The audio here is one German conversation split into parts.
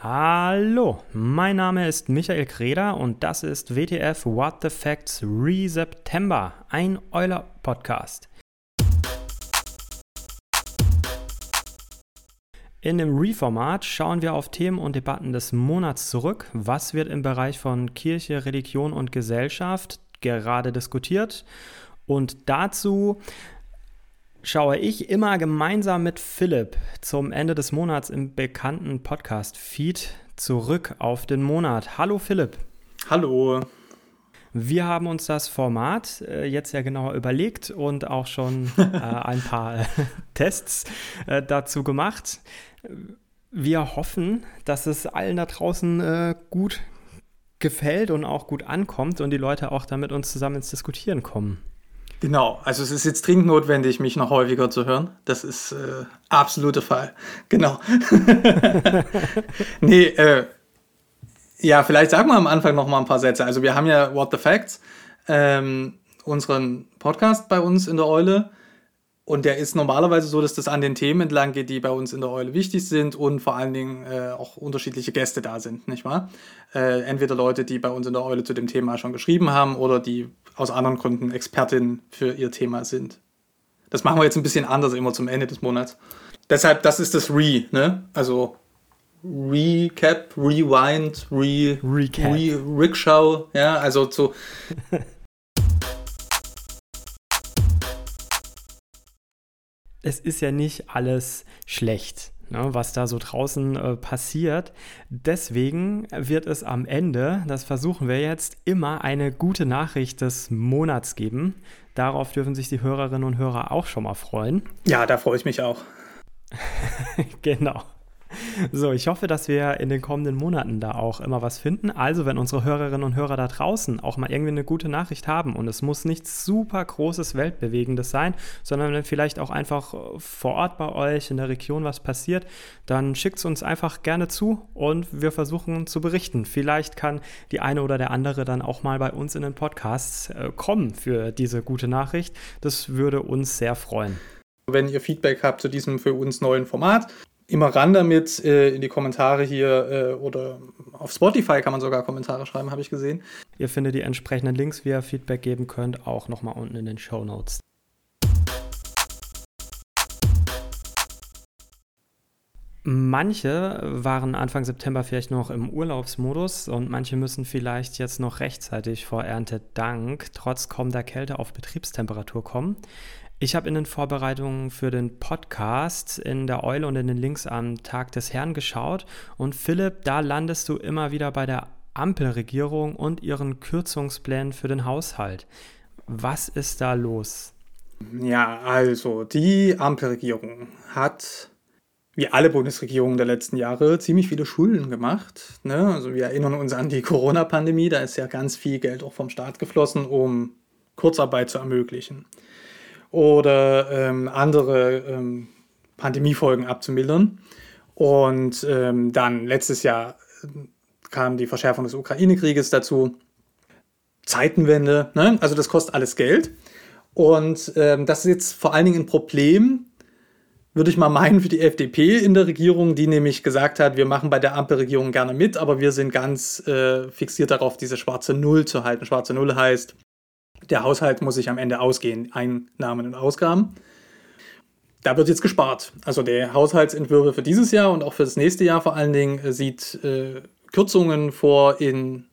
Hallo, mein Name ist Michael Kreder und das ist WTF What the Facts Re-September, ein Euler-Podcast. In dem Re-Format schauen wir auf Themen und Debatten des Monats zurück. Was wird im Bereich von Kirche, Religion und Gesellschaft gerade diskutiert? Und dazu schaue ich immer gemeinsam mit Philipp zum Ende des Monats im bekannten Podcast-Feed zurück auf den Monat. Hallo Philipp. Hallo. Wir haben uns das Format äh, jetzt ja genauer überlegt und auch schon äh, ein paar Tests äh, dazu gemacht. Wir hoffen, dass es allen da draußen äh, gut gefällt und auch gut ankommt und die Leute auch da mit uns zusammen ins Diskutieren kommen. Genau, also es ist jetzt dringend notwendig, mich noch häufiger zu hören. Das ist äh, absoluter Fall. Genau. nee, äh, ja, vielleicht sagen wir am Anfang noch mal ein paar Sätze. Also wir haben ja What the Facts, ähm, unseren Podcast bei uns in der Eule. Und der ist normalerweise so, dass das an den Themen entlang geht, die bei uns in der Eule wichtig sind und vor allen Dingen äh, auch unterschiedliche Gäste da sind, nicht wahr? Äh, entweder Leute, die bei uns in der Eule zu dem Thema schon geschrieben haben oder die aus anderen Gründen Expertin für ihr Thema sind. Das machen wir jetzt ein bisschen anders immer zum Ende des Monats. Deshalb, das ist das Re, ne? Also Recap, Rewind, Re, Recap. Re Rickshaw, ja, also so. es ist ja nicht alles schlecht, ne, was da so draußen äh, passiert. Deswegen wird es am Ende, das versuchen wir jetzt, immer eine gute Nachricht des Monats geben. Darauf dürfen sich die Hörerinnen und Hörer auch schon mal freuen. Ja, da freue ich mich auch. genau. So, ich hoffe, dass wir in den kommenden Monaten da auch immer was finden. Also, wenn unsere Hörerinnen und Hörer da draußen auch mal irgendwie eine gute Nachricht haben und es muss nichts super großes, weltbewegendes sein, sondern wenn vielleicht auch einfach vor Ort bei euch in der Region was passiert, dann schickt es uns einfach gerne zu und wir versuchen zu berichten. Vielleicht kann die eine oder der andere dann auch mal bei uns in den Podcasts äh, kommen für diese gute Nachricht. Das würde uns sehr freuen. Wenn ihr Feedback habt zu diesem für uns neuen Format, immer ran damit äh, in die Kommentare hier äh, oder auf Spotify kann man sogar Kommentare schreiben, habe ich gesehen. Ihr findet die entsprechenden Links, wie ihr Feedback geben könnt, auch nochmal unten in den Show Notes. Manche waren Anfang September vielleicht noch im Urlaubsmodus und manche müssen vielleicht jetzt noch rechtzeitig vor Erntedank trotz kommender Kälte auf Betriebstemperatur kommen. Ich habe in den Vorbereitungen für den Podcast in der Eule und in den Links am Tag des Herrn geschaut. Und Philipp, da landest du immer wieder bei der Ampelregierung und ihren Kürzungsplänen für den Haushalt. Was ist da los? Ja, also die Ampelregierung hat, wie alle Bundesregierungen der letzten Jahre, ziemlich viele Schulden gemacht. Ne? Also wir erinnern uns an die Corona-Pandemie, da ist ja ganz viel Geld auch vom Staat geflossen, um Kurzarbeit zu ermöglichen oder ähm, andere ähm, Pandemiefolgen abzumildern. Und ähm, dann letztes Jahr äh, kam die Verschärfung des Ukraine-Krieges dazu. Zeitenwende, ne? also das kostet alles Geld. Und ähm, das ist jetzt vor allen Dingen ein Problem, würde ich mal meinen, für die FDP in der Regierung, die nämlich gesagt hat, wir machen bei der Ampelregierung gerne mit, aber wir sind ganz äh, fixiert darauf, diese schwarze Null zu halten. Schwarze Null heißt, der Haushalt muss sich am Ende ausgehen, Einnahmen und Ausgaben. Da wird jetzt gespart. Also der Haushaltsentwürfe für dieses Jahr und auch für das nächste Jahr vor allen Dingen äh, sieht äh, Kürzungen vor in,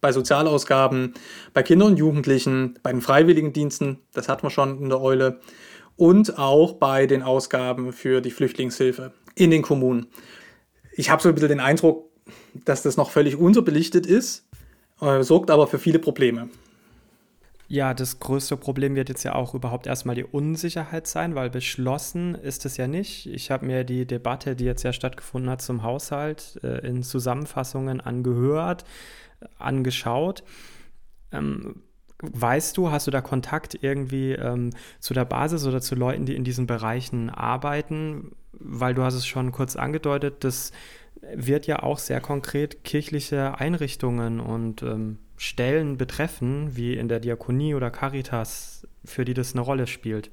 bei Sozialausgaben, bei Kindern und Jugendlichen, bei den Freiwilligendiensten, das hatten wir schon in der Eule, und auch bei den Ausgaben für die Flüchtlingshilfe in den Kommunen. Ich habe so ein bisschen den Eindruck, dass das noch völlig unterbelichtet ist, äh, sorgt aber für viele Probleme. Ja, das größte Problem wird jetzt ja auch überhaupt erstmal die Unsicherheit sein, weil beschlossen ist es ja nicht. Ich habe mir die Debatte, die jetzt ja stattgefunden hat zum Haushalt, äh, in Zusammenfassungen angehört, angeschaut. Ähm, weißt du, hast du da Kontakt irgendwie ähm, zu der Basis oder zu Leuten, die in diesen Bereichen arbeiten? Weil du hast es schon kurz angedeutet, das wird ja auch sehr konkret kirchliche Einrichtungen und ähm, Stellen betreffen, wie in der Diakonie oder Caritas, für die das eine Rolle spielt?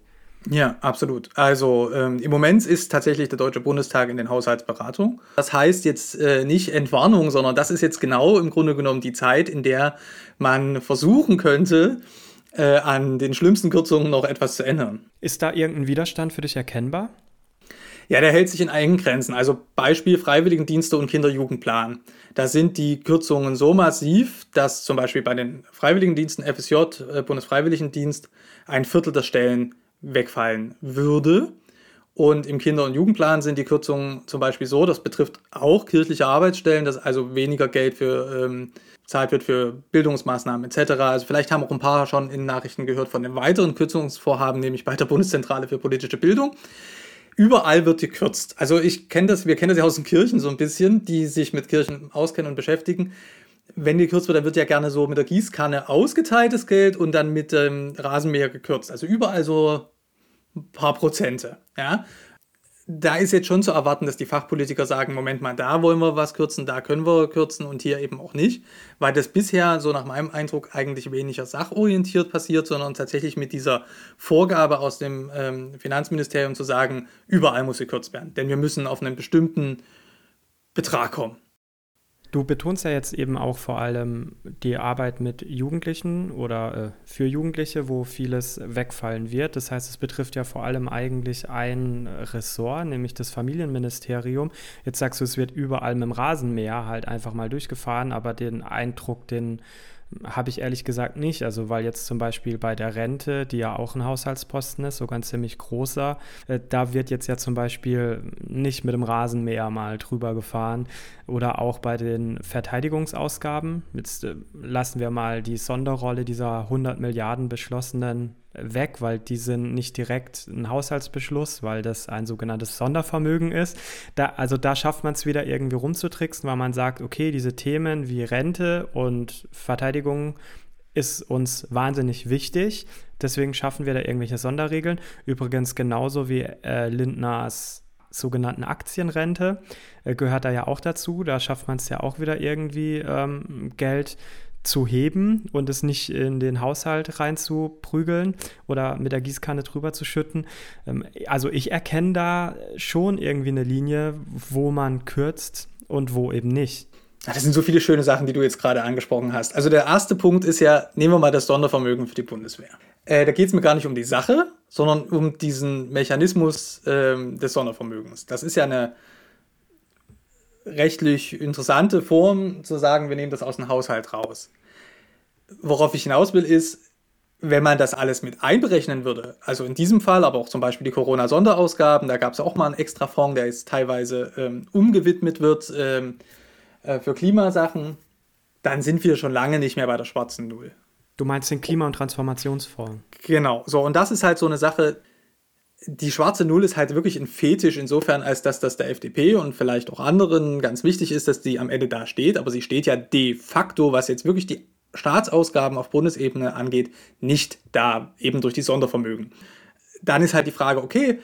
Ja, absolut. Also ähm, im Moment ist tatsächlich der Deutsche Bundestag in den Haushaltsberatungen. Das heißt jetzt äh, nicht Entwarnung, sondern das ist jetzt genau im Grunde genommen die Zeit, in der man versuchen könnte, äh, an den schlimmsten Kürzungen noch etwas zu ändern. Ist da irgendein Widerstand für dich erkennbar? Ja, der hält sich in eigenen Grenzen. Also Beispiel Freiwilligendienste und Kinderjugendplan. Da sind die Kürzungen so massiv, dass zum Beispiel bei den Freiwilligendiensten FSJ, äh, Bundesfreiwilligendienst, ein Viertel der Stellen wegfallen würde. Und im Kinder- und Jugendplan sind die Kürzungen zum Beispiel so, das betrifft auch kirchliche Arbeitsstellen, dass also weniger Geld für ähm, bezahlt wird für Bildungsmaßnahmen etc. Also vielleicht haben auch ein paar schon in Nachrichten gehört von den weiteren Kürzungsvorhaben, nämlich bei der Bundeszentrale für politische Bildung. Überall wird gekürzt. Also ich kenne das, wir kennen das ja aus den Kirchen so ein bisschen, die sich mit Kirchen auskennen und beschäftigen. Wenn gekürzt wird, dann wird ja gerne so mit der Gießkanne ausgeteiltes Geld und dann mit dem Rasenmäher gekürzt. Also überall so ein paar Prozente. Ja? Da ist jetzt schon zu erwarten, dass die Fachpolitiker sagen, Moment mal, da wollen wir was kürzen, da können wir kürzen und hier eben auch nicht, weil das bisher so nach meinem Eindruck eigentlich weniger sachorientiert passiert, sondern tatsächlich mit dieser Vorgabe aus dem ähm, Finanzministerium zu sagen, überall muss gekürzt werden, denn wir müssen auf einen bestimmten Betrag kommen. Du betonst ja jetzt eben auch vor allem die Arbeit mit Jugendlichen oder äh, für Jugendliche, wo vieles wegfallen wird. Das heißt, es betrifft ja vor allem eigentlich ein Ressort, nämlich das Familienministerium. Jetzt sagst du, es wird überall mit dem Rasenmäher halt einfach mal durchgefahren, aber den Eindruck, den habe ich ehrlich gesagt nicht. Also, weil jetzt zum Beispiel bei der Rente, die ja auch ein Haushaltsposten ist, sogar ein ziemlich großer, äh, da wird jetzt ja zum Beispiel nicht mit dem Rasenmäher mal drüber gefahren. Oder auch bei den Verteidigungsausgaben. Jetzt äh, lassen wir mal die Sonderrolle dieser 100 Milliarden beschlossenen weg, weil die sind nicht direkt ein Haushaltsbeschluss, weil das ein sogenanntes Sondervermögen ist. Da, also da schafft man es wieder irgendwie rumzutricksen, weil man sagt, okay, diese Themen wie Rente und Verteidigung ist uns wahnsinnig wichtig. Deswegen schaffen wir da irgendwelche Sonderregeln. Übrigens genauso wie äh, Lindners sogenannten Aktienrente äh, gehört da ja auch dazu. Da schafft man es ja auch wieder irgendwie ähm, Geld zu heben und es nicht in den Haushalt reinzuprügeln oder mit der Gießkanne drüber zu schütten. Ähm, also ich erkenne da schon irgendwie eine Linie, wo man kürzt und wo eben nicht. Das sind so viele schöne Sachen, die du jetzt gerade angesprochen hast. Also der erste Punkt ist ja, nehmen wir mal das Sondervermögen für die Bundeswehr. Äh, da geht es mir gar nicht um die Sache, sondern um diesen Mechanismus äh, des Sondervermögens. Das ist ja eine rechtlich interessante Form zu sagen, wir nehmen das aus dem Haushalt raus. Worauf ich hinaus will, ist, wenn man das alles mit einberechnen würde, also in diesem Fall, aber auch zum Beispiel die Corona-Sonderausgaben, da gab es auch mal einen extra Fonds, der jetzt teilweise ähm, umgewidmet wird ähm, äh, für Klimasachen, dann sind wir schon lange nicht mehr bei der schwarzen Null. Du meinst den Klima- und Transformationsfonds? Genau, so und das ist halt so eine Sache, die schwarze Null ist halt wirklich ein Fetisch insofern, als dass das der FDP und vielleicht auch anderen ganz wichtig ist, dass die am Ende da steht. Aber sie steht ja de facto, was jetzt wirklich die Staatsausgaben auf Bundesebene angeht, nicht da, eben durch die Sondervermögen. Dann ist halt die Frage, okay,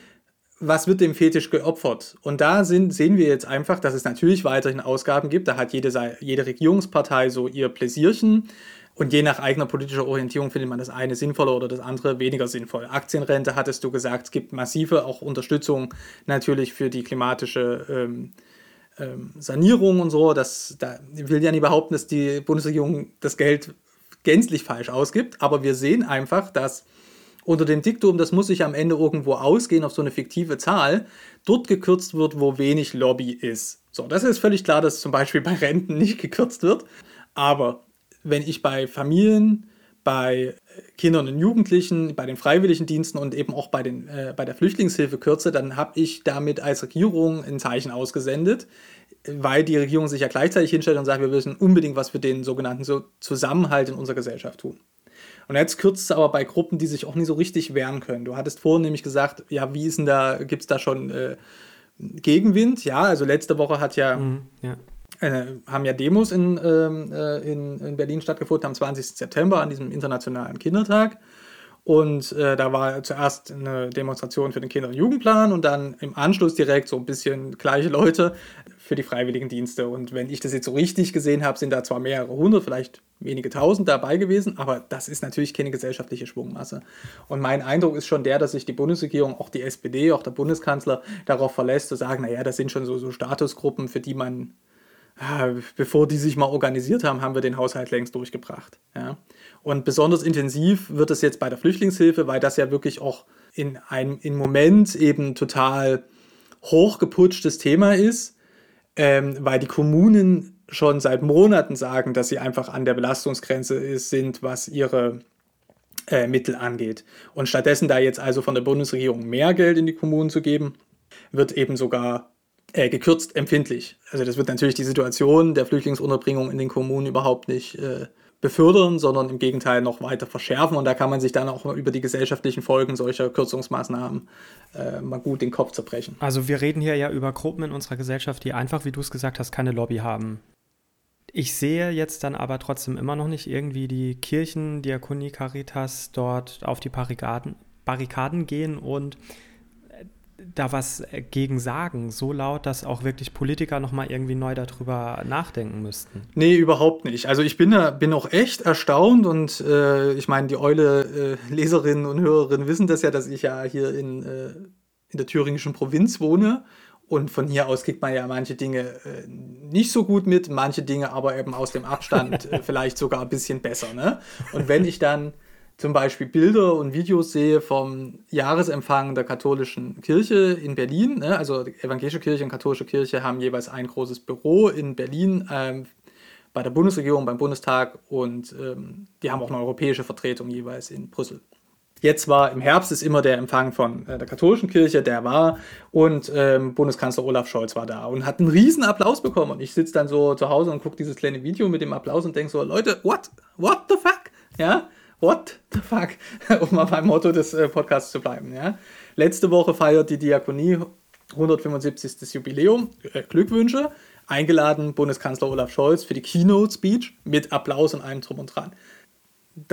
was wird dem Fetisch geopfert? Und da sind, sehen wir jetzt einfach, dass es natürlich weiterhin Ausgaben gibt. Da hat jede, jede Regierungspartei so ihr Pläsierchen. Und je nach eigener politischer Orientierung findet man das eine sinnvoller oder das andere weniger sinnvoll. Aktienrente hattest du gesagt, es gibt massive auch Unterstützung natürlich für die klimatische ähm, ähm, Sanierung und so. Das, da will ja nicht behaupten, dass die Bundesregierung das Geld gänzlich falsch ausgibt, aber wir sehen einfach, dass unter dem Diktum, das muss sich am Ende irgendwo ausgehen auf so eine fiktive Zahl, dort gekürzt wird, wo wenig Lobby ist. So, das ist völlig klar, dass zum Beispiel bei Renten nicht gekürzt wird. Aber wenn ich bei Familien, bei Kindern und Jugendlichen, bei den freiwilligen Diensten und eben auch bei, den, äh, bei der Flüchtlingshilfe kürze, dann habe ich damit als Regierung ein Zeichen ausgesendet, weil die Regierung sich ja gleichzeitig hinstellt und sagt, wir müssen unbedingt was für den sogenannten so Zusammenhalt in unserer Gesellschaft tun. Und jetzt kürzt es aber bei Gruppen, die sich auch nicht so richtig wehren können. Du hattest vorhin nämlich gesagt, ja, wie ist denn da, gibt es da schon äh, Gegenwind? Ja, also letzte Woche hat ja, mhm, ja äh, haben ja Demos in, ähm, äh, in, in Berlin stattgefunden am 20. September an diesem Internationalen Kindertag. Und äh, da war zuerst eine Demonstration für den Kinder- und Jugendplan und dann im Anschluss direkt so ein bisschen gleiche Leute für die Freiwilligendienste. Und wenn ich das jetzt so richtig gesehen habe, sind da zwar mehrere hundert, vielleicht wenige tausend dabei gewesen, aber das ist natürlich keine gesellschaftliche Schwungmasse. Und mein Eindruck ist schon der, dass sich die Bundesregierung, auch die SPD, auch der Bundeskanzler darauf verlässt, zu sagen, naja, das sind schon so, so Statusgruppen, für die man bevor die sich mal organisiert haben, haben wir den Haushalt längst durchgebracht. Ja. Und besonders intensiv wird es jetzt bei der Flüchtlingshilfe, weil das ja wirklich auch in einem im Moment eben total hochgeputschtes Thema ist, ähm, weil die Kommunen schon seit Monaten sagen, dass sie einfach an der Belastungsgrenze ist, sind, was ihre äh, Mittel angeht. Und stattdessen da jetzt also von der Bundesregierung mehr Geld in die Kommunen zu geben, wird eben sogar äh, gekürzt empfindlich. Also das wird natürlich die Situation der Flüchtlingsunterbringung in den Kommunen überhaupt nicht äh, befördern, sondern im Gegenteil noch weiter verschärfen. Und da kann man sich dann auch über die gesellschaftlichen Folgen solcher Kürzungsmaßnahmen äh, mal gut den Kopf zerbrechen. Also wir reden hier ja über Gruppen in unserer Gesellschaft, die einfach, wie du es gesagt hast, keine Lobby haben. Ich sehe jetzt dann aber trotzdem immer noch nicht irgendwie die Kirchen, Diakonie, Caritas dort auf die Barrikaden, Barrikaden gehen und da was äh, gegen sagen, so laut, dass auch wirklich Politiker nochmal irgendwie neu darüber nachdenken müssten. Nee, überhaupt nicht. Also ich bin, bin auch echt erstaunt und äh, ich meine, die Eule äh, Leserinnen und Hörerinnen wissen das ja, dass ich ja hier in, äh, in der thüringischen Provinz wohne. Und von hier aus kriegt man ja manche Dinge äh, nicht so gut mit, manche Dinge aber eben aus dem Abstand äh, vielleicht sogar ein bisschen besser. Ne? Und wenn ich dann zum Beispiel Bilder und Videos sehe vom Jahresempfang der katholischen Kirche in Berlin. Ne? Also evangelische Kirche und katholische Kirche haben jeweils ein großes Büro in Berlin ähm, bei der Bundesregierung, beim Bundestag und ähm, die haben auch eine europäische Vertretung jeweils in Brüssel. Jetzt war im Herbst ist immer der Empfang von äh, der katholischen Kirche, der war und ähm, Bundeskanzler Olaf Scholz war da und hat einen riesen Applaus bekommen und ich sitze dann so zu Hause und gucke dieses kleine Video mit dem Applaus und denke so, Leute, what? What the fuck? Ja, What the fuck? um mal beim Motto des äh, Podcasts zu bleiben. Ja? Letzte Woche feiert die Diakonie 175. Jubiläum. Äh, Glückwünsche. Eingeladen Bundeskanzler Olaf Scholz für die Keynote-Speech mit Applaus und allem drum und dran.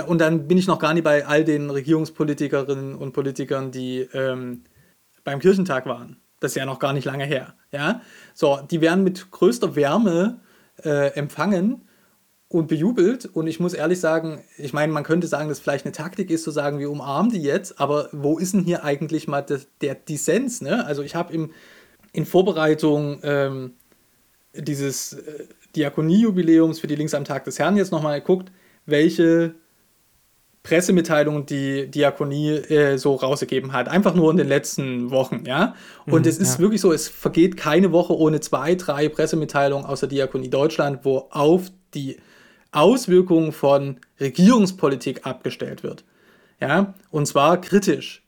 Und dann bin ich noch gar nicht bei all den Regierungspolitikerinnen und Politikern, die ähm, beim Kirchentag waren. Das ist ja noch gar nicht lange her. Ja? So, die werden mit größter Wärme äh, empfangen und bejubelt. Und ich muss ehrlich sagen, ich meine, man könnte sagen, dass vielleicht eine Taktik ist, zu sagen, wir umarmen die jetzt, aber wo ist denn hier eigentlich mal der, der Dissens? Ne? Also ich habe in Vorbereitung ähm, dieses äh, Diakonie-Jubiläums für die Links am Tag des Herrn jetzt nochmal geguckt, welche Pressemitteilungen die Diakonie äh, so rausgegeben hat. Einfach nur in den letzten Wochen, ja. Und mhm, es ist ja. wirklich so, es vergeht keine Woche ohne zwei, drei Pressemitteilungen aus der Diakonie Deutschland, wo auf die Auswirkungen von Regierungspolitik abgestellt wird. Ja, und zwar kritisch.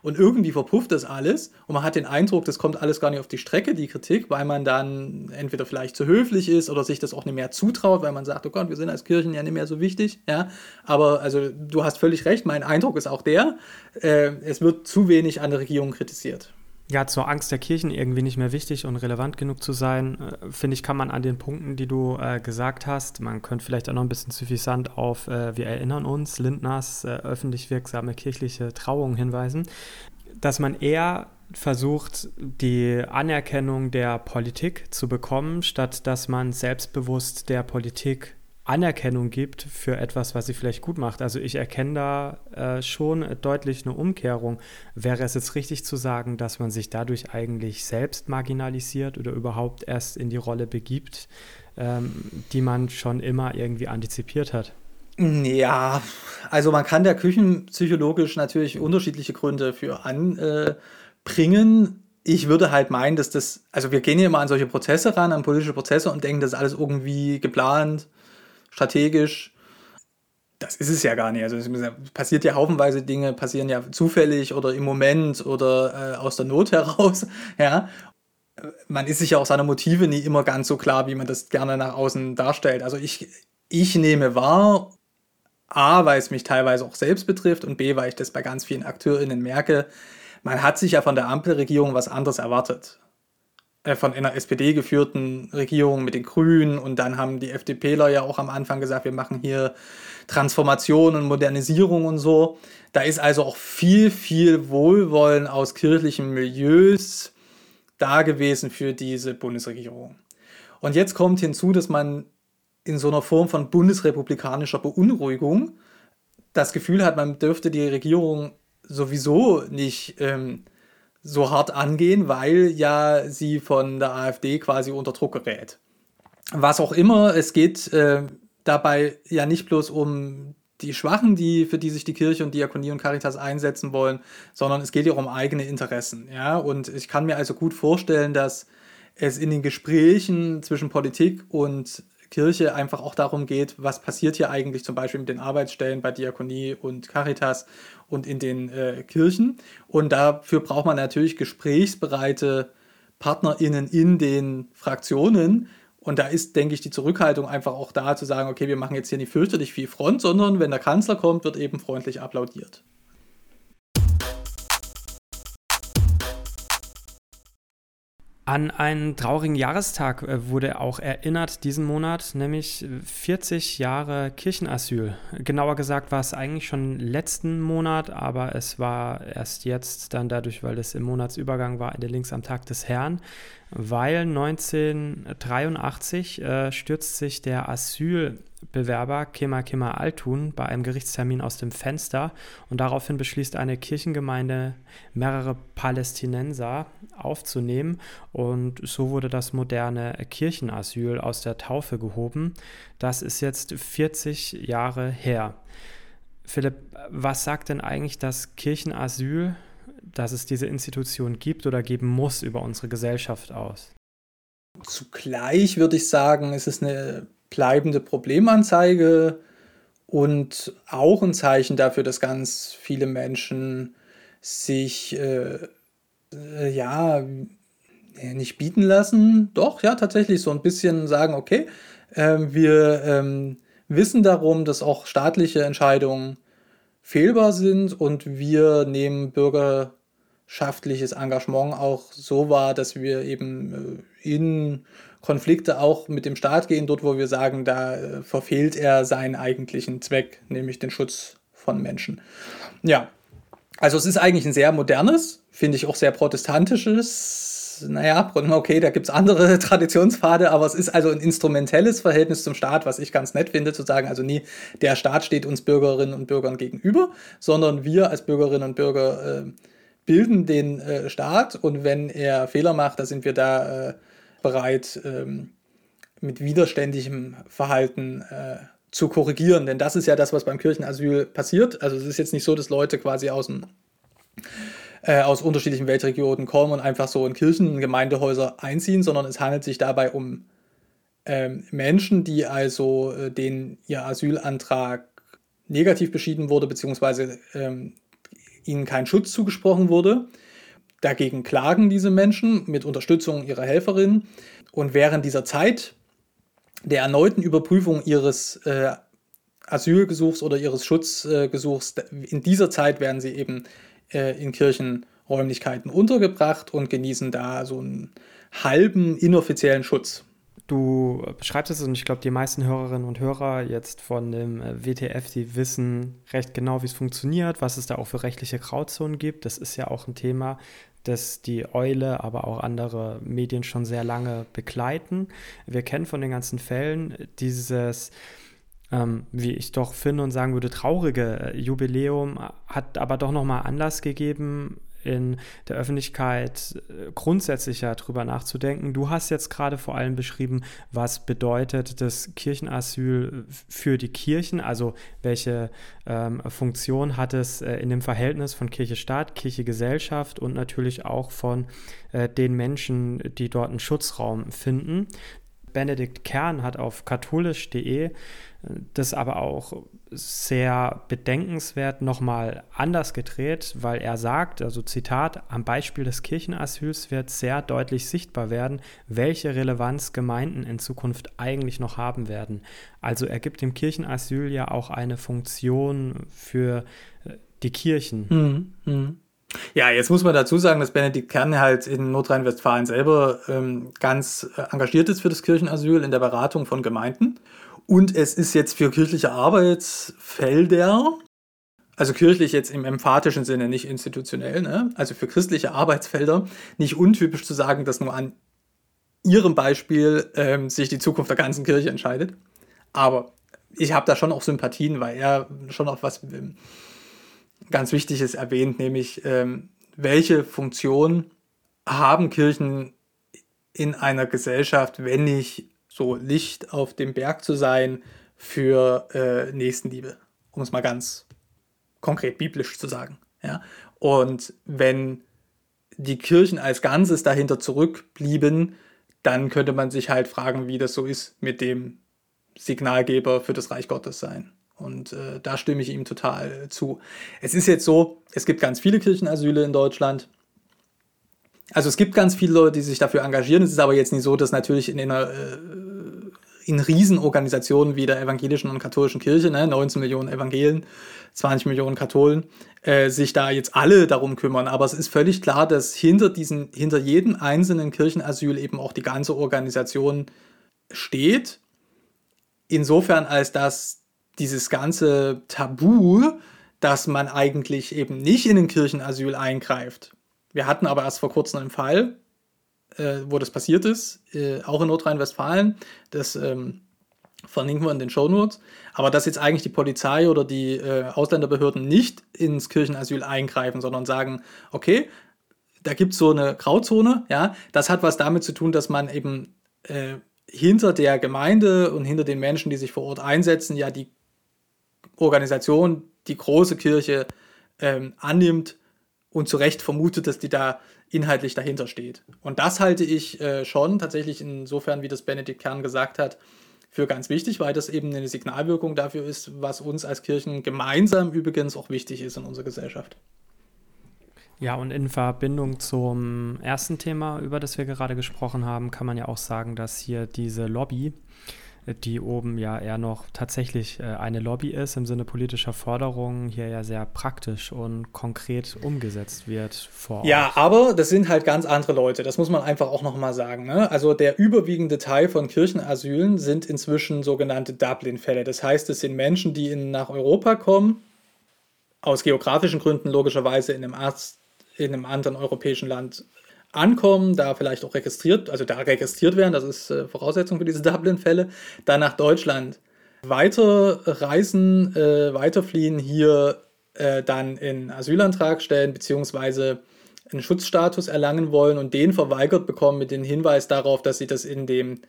Und irgendwie verpufft das alles und man hat den Eindruck, das kommt alles gar nicht auf die Strecke, die Kritik, weil man dann entweder vielleicht zu höflich ist oder sich das auch nicht mehr zutraut, weil man sagt, oh Gott, wir sind als Kirchen ja nicht mehr so wichtig. Ja, aber also du hast völlig recht, mein Eindruck ist auch der, äh, es wird zu wenig an der Regierung kritisiert ja, zur Angst der Kirchen irgendwie nicht mehr wichtig und relevant genug zu sein, äh, finde ich, kann man an den Punkten, die du äh, gesagt hast, man könnte vielleicht auch noch ein bisschen suffisant auf, äh, wir erinnern uns, Lindners äh, öffentlich wirksame kirchliche Trauung hinweisen, dass man eher versucht, die Anerkennung der Politik zu bekommen, statt dass man selbstbewusst der Politik Anerkennung gibt für etwas, was sie vielleicht gut macht. Also ich erkenne da äh, schon deutlich eine Umkehrung. Wäre es jetzt richtig zu sagen, dass man sich dadurch eigentlich selbst marginalisiert oder überhaupt erst in die Rolle begibt, ähm, die man schon immer irgendwie antizipiert hat? Ja, also man kann da küchenpsychologisch natürlich unterschiedliche Gründe für anbringen. ich würde halt meinen, dass das, also wir gehen ja immer an solche Prozesse ran, an politische Prozesse und denken, das ist alles irgendwie geplant, strategisch. Das ist es ja gar nicht. Also es passiert ja haufenweise Dinge, passieren ja zufällig oder im Moment oder äh, aus der Not heraus. Ja. Man ist sich ja auch seiner Motive nie immer ganz so klar, wie man das gerne nach außen darstellt. Also ich, ich nehme wahr, A, weil es mich teilweise auch selbst betrifft und B, weil ich das bei ganz vielen AkteurInnen merke, man hat sich ja von der Ampelregierung was anderes erwartet. Äh, von einer SPD geführten Regierung mit den Grünen und dann haben die FDPler ja auch am Anfang gesagt, wir machen hier Transformation und Modernisierung und so. Da ist also auch viel, viel Wohlwollen aus kirchlichen Milieus da gewesen für diese Bundesregierung. Und jetzt kommt hinzu, dass man in so einer Form von bundesrepublikanischer Beunruhigung das Gefühl hat, man dürfte die Regierung sowieso nicht ähm, so hart angehen, weil ja sie von der AfD quasi unter Druck gerät. Was auch immer, es geht äh, dabei ja nicht bloß um die Schwachen, die, für die sich die Kirche und Diakonie und Caritas einsetzen wollen, sondern es geht ja um eigene Interessen. Ja? Und ich kann mir also gut vorstellen, dass es in den Gesprächen zwischen Politik und Kirche einfach auch darum geht, was passiert hier eigentlich zum Beispiel mit den Arbeitsstellen bei Diakonie und Caritas und in den äh, Kirchen. Und dafür braucht man natürlich gesprächsbereite PartnerInnen in den Fraktionen. Und da ist, denke ich, die Zurückhaltung einfach auch da zu sagen, okay, wir machen jetzt hier nicht fürchterlich viel Front, sondern wenn der Kanzler kommt, wird eben freundlich applaudiert. An einen traurigen Jahrestag äh, wurde auch erinnert diesen Monat, nämlich 40 Jahre Kirchenasyl. Genauer gesagt war es eigentlich schon letzten Monat, aber es war erst jetzt dann dadurch, weil es im Monatsübergang war, der Links am Tag des Herrn weil 1983 äh, stürzt sich der Asylbewerber Kema Kema Altun bei einem Gerichtstermin aus dem Fenster und daraufhin beschließt eine Kirchengemeinde, mehrere Palästinenser aufzunehmen und so wurde das moderne Kirchenasyl aus der Taufe gehoben. Das ist jetzt 40 Jahre her. Philipp, was sagt denn eigentlich das Kirchenasyl dass es diese Institution gibt oder geben muss über unsere Gesellschaft aus? Zugleich würde ich sagen, es ist eine bleibende Problemanzeige und auch ein Zeichen dafür, dass ganz viele Menschen sich äh, äh, ja nicht bieten lassen. Doch, ja, tatsächlich so ein bisschen sagen, okay, äh, wir ähm, wissen darum, dass auch staatliche Entscheidungen fehlbar sind und wir nehmen Bürger schaftliches Engagement auch so war, dass wir eben äh, in Konflikte auch mit dem Staat gehen, dort wo wir sagen, da äh, verfehlt er seinen eigentlichen Zweck, nämlich den Schutz von Menschen. Ja, also es ist eigentlich ein sehr modernes, finde ich auch sehr protestantisches, naja, okay, da gibt es andere Traditionspfade, aber es ist also ein instrumentelles Verhältnis zum Staat, was ich ganz nett finde, zu sagen, also nie der Staat steht uns Bürgerinnen und Bürgern gegenüber, sondern wir als Bürgerinnen und Bürger äh, bilden den äh, Staat und wenn er Fehler macht, da sind wir da äh, bereit, ähm, mit widerständigem Verhalten äh, zu korrigieren. Denn das ist ja das, was beim Kirchenasyl passiert. Also es ist jetzt nicht so, dass Leute quasi aus dem äh, aus unterschiedlichen Weltregionen kommen und einfach so in Kirchen, Gemeindehäuser einziehen, sondern es handelt sich dabei um ähm, Menschen, die also äh, denen ihr Asylantrag negativ beschieden wurde, beziehungsweise ähm, ihnen kein Schutz zugesprochen wurde. Dagegen klagen diese Menschen mit Unterstützung ihrer Helferin. Und während dieser Zeit der erneuten Überprüfung ihres äh, Asylgesuchs oder ihres Schutzgesuchs, in dieser Zeit werden sie eben äh, in Kirchenräumlichkeiten untergebracht und genießen da so einen halben inoffiziellen Schutz. Du beschreibst es und ich glaube, die meisten Hörerinnen und Hörer jetzt von dem äh, WTF, die wissen recht genau, wie es funktioniert, was es da auch für rechtliche Grauzonen gibt. Das ist ja auch ein Thema, das die Eule, aber auch andere Medien schon sehr lange begleiten. Wir kennen von den ganzen Fällen dieses ähm, wie ich doch finde und sagen würde, traurige äh, Jubiläum hat aber doch nochmal Anlass gegeben, in der Öffentlichkeit äh, grundsätzlicher darüber nachzudenken. Du hast jetzt gerade vor allem beschrieben, was bedeutet das Kirchenasyl für die Kirchen, also welche ähm, Funktion hat es äh, in dem Verhältnis von Kirche-Staat, Kirche-Gesellschaft und natürlich auch von äh, den Menschen, die dort einen Schutzraum finden. Benedikt Kern hat auf katholisch.de das aber auch sehr bedenkenswert nochmal anders gedreht, weil er sagt, also Zitat, am Beispiel des Kirchenasyls wird sehr deutlich sichtbar werden, welche Relevanz Gemeinden in Zukunft eigentlich noch haben werden. Also er gibt dem Kirchenasyl ja auch eine Funktion für äh, die Kirchen. Mhm. Mhm. Ja, jetzt muss man dazu sagen, dass Benedikt Kern halt in Nordrhein-Westfalen selber ähm, ganz äh, engagiert ist für das Kirchenasyl in der Beratung von Gemeinden. Und es ist jetzt für kirchliche Arbeitsfelder, also kirchlich jetzt im emphatischen Sinne, nicht institutionell, ne? also für christliche Arbeitsfelder, nicht untypisch zu sagen, dass nur an ihrem Beispiel ähm, sich die Zukunft der ganzen Kirche entscheidet. Aber ich habe da schon auch Sympathien, weil er schon auch was ähm, ganz Wichtiges erwähnt, nämlich ähm, welche Funktion haben Kirchen in einer Gesellschaft, wenn nicht so Licht auf dem Berg zu sein für äh, Nächstenliebe, um es mal ganz konkret biblisch zu sagen. Ja? Und wenn die Kirchen als Ganzes dahinter zurückblieben, dann könnte man sich halt fragen, wie das so ist mit dem Signalgeber für das Reich Gottes sein. Und äh, da stimme ich ihm total zu. Es ist jetzt so, es gibt ganz viele Kirchenasyle in Deutschland. Also es gibt ganz viele Leute, die sich dafür engagieren. Es ist aber jetzt nicht so, dass natürlich in einer äh, in Riesenorganisationen wie der evangelischen und katholischen Kirche, ne, 19 Millionen Evangelen, 20 Millionen Katholen, äh, sich da jetzt alle darum kümmern. Aber es ist völlig klar, dass hinter, diesen, hinter jedem einzelnen Kirchenasyl eben auch die ganze Organisation steht. Insofern, als dass dieses ganze Tabu, dass man eigentlich eben nicht in den Kirchenasyl eingreift. Wir hatten aber erst vor kurzem einen Fall, äh, wo das passiert ist, äh, auch in Nordrhein-Westfalen. Das ähm, verlinken wir in den Shownotes. Aber dass jetzt eigentlich die Polizei oder die äh, Ausländerbehörden nicht ins Kirchenasyl eingreifen, sondern sagen, okay, da gibt es so eine Grauzone, ja, das hat was damit zu tun, dass man eben äh, hinter der Gemeinde und hinter den Menschen, die sich vor Ort einsetzen, ja die Organisation, die große Kirche ähm, annimmt und zu Recht vermutet, dass die da inhaltlich dahinter steht. Und das halte ich äh, schon tatsächlich insofern, wie das Benedikt Kern gesagt hat, für ganz wichtig, weil das eben eine Signalwirkung dafür ist, was uns als Kirchen gemeinsam übrigens auch wichtig ist in unserer Gesellschaft. Ja, und in Verbindung zum ersten Thema, über das wir gerade gesprochen haben, kann man ja auch sagen, dass hier diese Lobby, die oben ja eher noch tatsächlich äh, eine Lobby ist im Sinne politischer Forderungen, hier ja sehr praktisch und konkret umgesetzt wird vor Ort. Ja, aber das sind halt ganz andere Leute, das muss man einfach auch nochmal sagen. Ne? Also der überwiegende Teil von Kirchenasylen sind inzwischen sogenannte Dublin-Fälle. Das heißt, es sind Menschen, die in, nach Europa kommen, aus geografischen Gründen logischerweise in einem, Arzt, in einem anderen europäischen Land ankommen, da vielleicht auch registriert, also da registriert werden, das ist äh, Voraussetzung für diese Dublin-Fälle, dann nach Deutschland weiter reisen, äh, weiterfliehen, hier äh, dann einen Asylantrag stellen, beziehungsweise einen Schutzstatus erlangen wollen und den verweigert bekommen mit dem Hinweis darauf, dass sie das in dem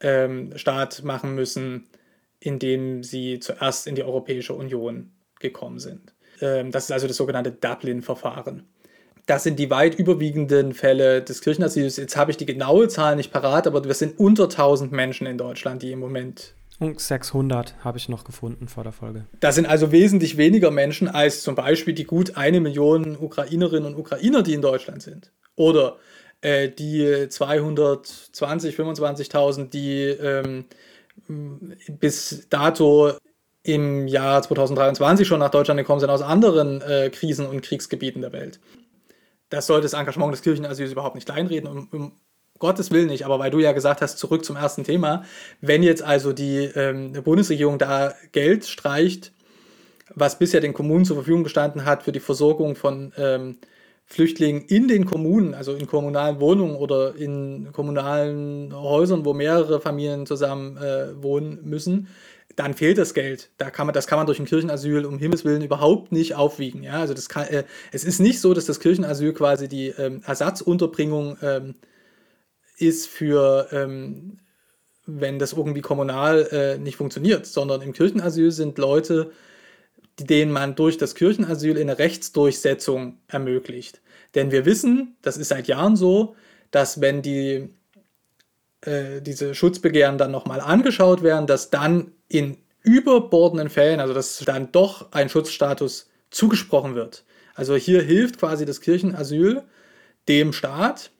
ähm, Staat machen müssen, in dem sie zuerst in die Europäische Union gekommen sind. Ähm, das ist also das sogenannte Dublin-Verfahren. Das sind die weit überwiegenden Fälle des Kirchenasyls. Jetzt habe ich die genaue Zahl nicht parat, aber wir sind unter 1000 Menschen in Deutschland, die im Moment. Und 600 habe ich noch gefunden vor der Folge. Das sind also wesentlich weniger Menschen als zum Beispiel die gut eine Million Ukrainerinnen und Ukrainer, die in Deutschland sind. Oder äh, die 220, 25.000, die ähm, bis dato im Jahr 2023 schon nach Deutschland gekommen sind aus anderen äh, Krisen- und Kriegsgebieten der Welt das soll das Engagement des Kirchenasyls überhaupt nicht kleinreden, um, um Gottes Willen nicht, aber weil du ja gesagt hast, zurück zum ersten Thema, wenn jetzt also die ähm, Bundesregierung da Geld streicht, was bisher den Kommunen zur Verfügung gestanden hat für die Versorgung von ähm, Flüchtlingen in den Kommunen, also in kommunalen Wohnungen oder in kommunalen Häusern, wo mehrere Familien zusammen äh, wohnen müssen, dann fehlt das Geld. Da kann man, das kann man durch ein Kirchenasyl um Himmels Willen überhaupt nicht aufwiegen. Ja? Also das kann, äh, es ist nicht so, dass das Kirchenasyl quasi die ähm, Ersatzunterbringung ähm, ist für, ähm, wenn das irgendwie kommunal äh, nicht funktioniert, sondern im Kirchenasyl sind Leute, denen man durch das Kirchenasyl eine Rechtsdurchsetzung ermöglicht. Denn wir wissen, das ist seit Jahren so, dass wenn die äh, diese Schutzbegehren dann nochmal angeschaut werden, dass dann in überbordenden Fällen, also dass dann doch ein Schutzstatus zugesprochen wird. Also hier hilft quasi das Kirchenasyl dem Staat